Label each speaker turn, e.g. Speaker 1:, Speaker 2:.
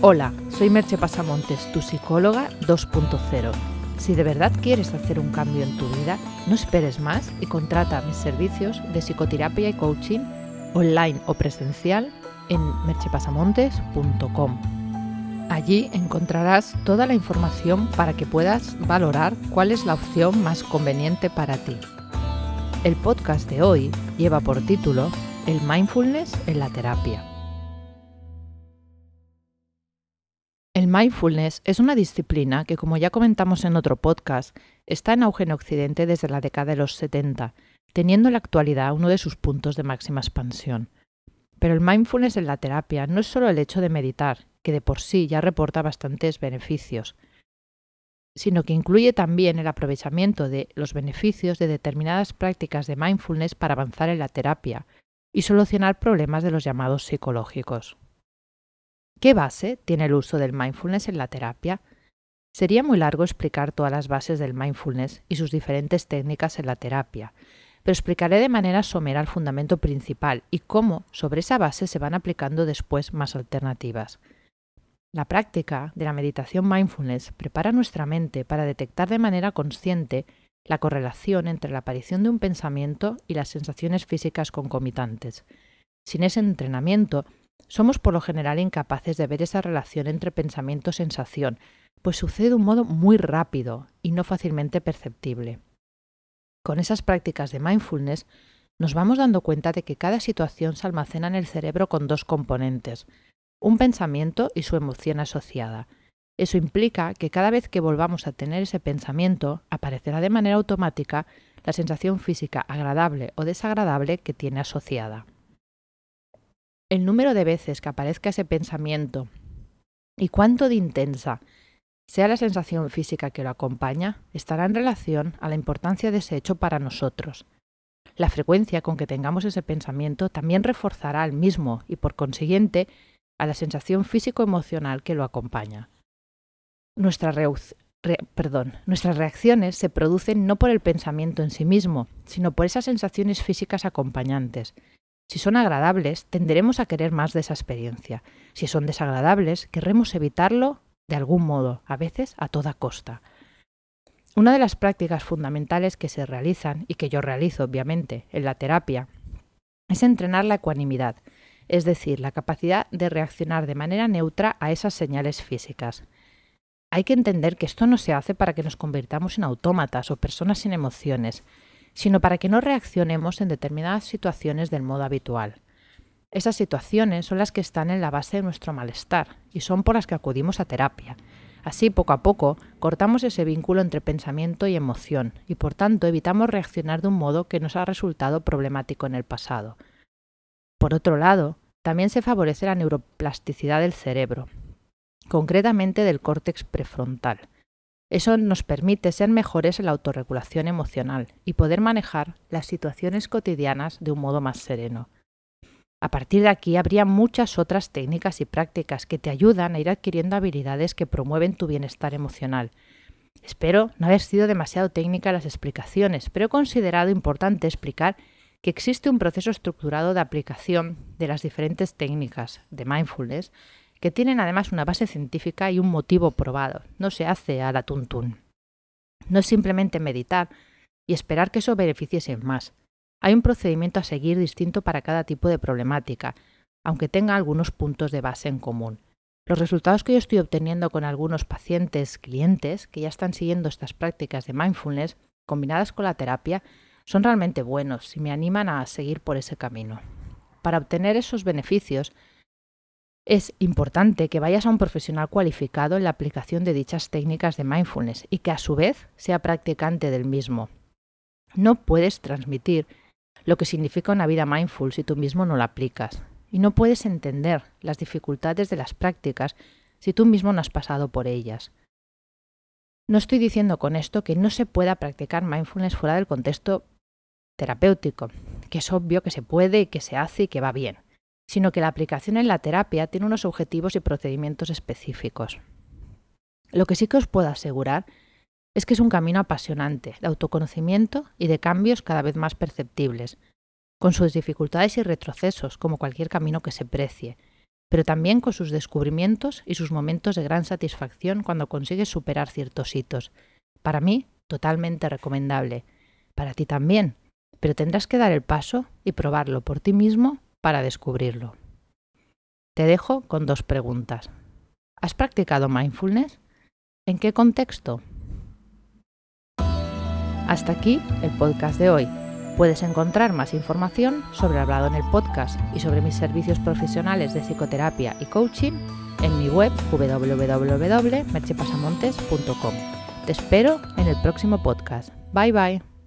Speaker 1: Hola, soy Merche Pasamontes, tu psicóloga 2.0. Si de verdad quieres hacer un cambio en tu vida, no esperes más y contrata mis servicios de psicoterapia y coaching online o presencial en merchepasamontes.com. Allí encontrarás toda la información para que puedas valorar cuál es la opción más conveniente para ti. El podcast de hoy lleva por título El mindfulness en la terapia. El mindfulness es una disciplina que, como ya comentamos en otro podcast, está en auge en Occidente desde la década de los 70, teniendo en la actualidad uno de sus puntos de máxima expansión. Pero el mindfulness en la terapia no es solo el hecho de meditar, que de por sí ya reporta bastantes beneficios, sino que incluye también el aprovechamiento de los beneficios de determinadas prácticas de mindfulness para avanzar en la terapia y solucionar problemas de los llamados psicológicos. ¿Qué base tiene el uso del mindfulness en la terapia? Sería muy largo explicar todas las bases del mindfulness y sus diferentes técnicas en la terapia, pero explicaré de manera somera el fundamento principal y cómo sobre esa base se van aplicando después más alternativas. La práctica de la meditación mindfulness prepara nuestra mente para detectar de manera consciente la correlación entre la aparición de un pensamiento y las sensaciones físicas concomitantes. Sin ese entrenamiento, somos por lo general incapaces de ver esa relación entre pensamiento y sensación, pues sucede de un modo muy rápido y no fácilmente perceptible. Con esas prácticas de mindfulness nos vamos dando cuenta de que cada situación se almacena en el cerebro con dos componentes, un pensamiento y su emoción asociada. Eso implica que cada vez que volvamos a tener ese pensamiento, aparecerá de manera automática la sensación física agradable o desagradable que tiene asociada. El número de veces que aparezca ese pensamiento y cuánto de intensa sea la sensación física que lo acompaña estará en relación a la importancia de ese hecho para nosotros. La frecuencia con que tengamos ese pensamiento también reforzará al mismo y por consiguiente a la sensación físico-emocional que lo acompaña. nuestras reacciones se producen no por el pensamiento en sí mismo, sino por esas sensaciones físicas acompañantes, si son agradables, tenderemos a querer más de esa experiencia. Si son desagradables, querremos evitarlo de algún modo, a veces a toda costa. Una de las prácticas fundamentales que se realizan y que yo realizo, obviamente, en la terapia, es entrenar la ecuanimidad, es decir, la capacidad de reaccionar de manera neutra a esas señales físicas. Hay que entender que esto no se hace para que nos convirtamos en autómatas o personas sin emociones, sino para que no reaccionemos en determinadas situaciones del modo habitual. Esas situaciones son las que están en la base de nuestro malestar y son por las que acudimos a terapia. Así, poco a poco, cortamos ese vínculo entre pensamiento y emoción y, por tanto, evitamos reaccionar de un modo que nos ha resultado problemático en el pasado. Por otro lado, también se favorece la neuroplasticidad del cerebro, concretamente del córtex prefrontal. Eso nos permite ser mejores en la autorregulación emocional y poder manejar las situaciones cotidianas de un modo más sereno. A partir de aquí habría muchas otras técnicas y prácticas que te ayudan a ir adquiriendo habilidades que promueven tu bienestar emocional. Espero no haber sido demasiado técnica las explicaciones, pero he considerado importante explicar que existe un proceso estructurado de aplicación de las diferentes técnicas de mindfulness que tienen además una base científica y un motivo probado. No se hace a la tuntún. No es simplemente meditar y esperar que eso beneficie sin más. Hay un procedimiento a seguir distinto para cada tipo de problemática, aunque tenga algunos puntos de base en común. Los resultados que yo estoy obteniendo con algunos pacientes, clientes, que ya están siguiendo estas prácticas de mindfulness combinadas con la terapia, son realmente buenos y me animan a seguir por ese camino. Para obtener esos beneficios, es importante que vayas a un profesional cualificado en la aplicación de dichas técnicas de mindfulness y que a su vez sea practicante del mismo. No puedes transmitir lo que significa una vida mindful si tú mismo no la aplicas. Y no puedes entender las dificultades de las prácticas si tú mismo no has pasado por ellas. No estoy diciendo con esto que no se pueda practicar mindfulness fuera del contexto terapéutico, que es obvio que se puede y que se hace y que va bien sino que la aplicación en la terapia tiene unos objetivos y procedimientos específicos. Lo que sí que os puedo asegurar es que es un camino apasionante de autoconocimiento y de cambios cada vez más perceptibles, con sus dificultades y retrocesos como cualquier camino que se precie, pero también con sus descubrimientos y sus momentos de gran satisfacción cuando consigues superar ciertos hitos. Para mí, totalmente recomendable. Para ti también, pero tendrás que dar el paso y probarlo por ti mismo para descubrirlo. Te dejo con dos preguntas. ¿Has practicado mindfulness? ¿En qué contexto? Hasta aquí el podcast de hoy. Puedes encontrar más información sobre Hablado en el podcast y sobre mis servicios profesionales de psicoterapia y coaching en mi web www.merchepasamontes.com. Te espero en el próximo podcast. Bye bye.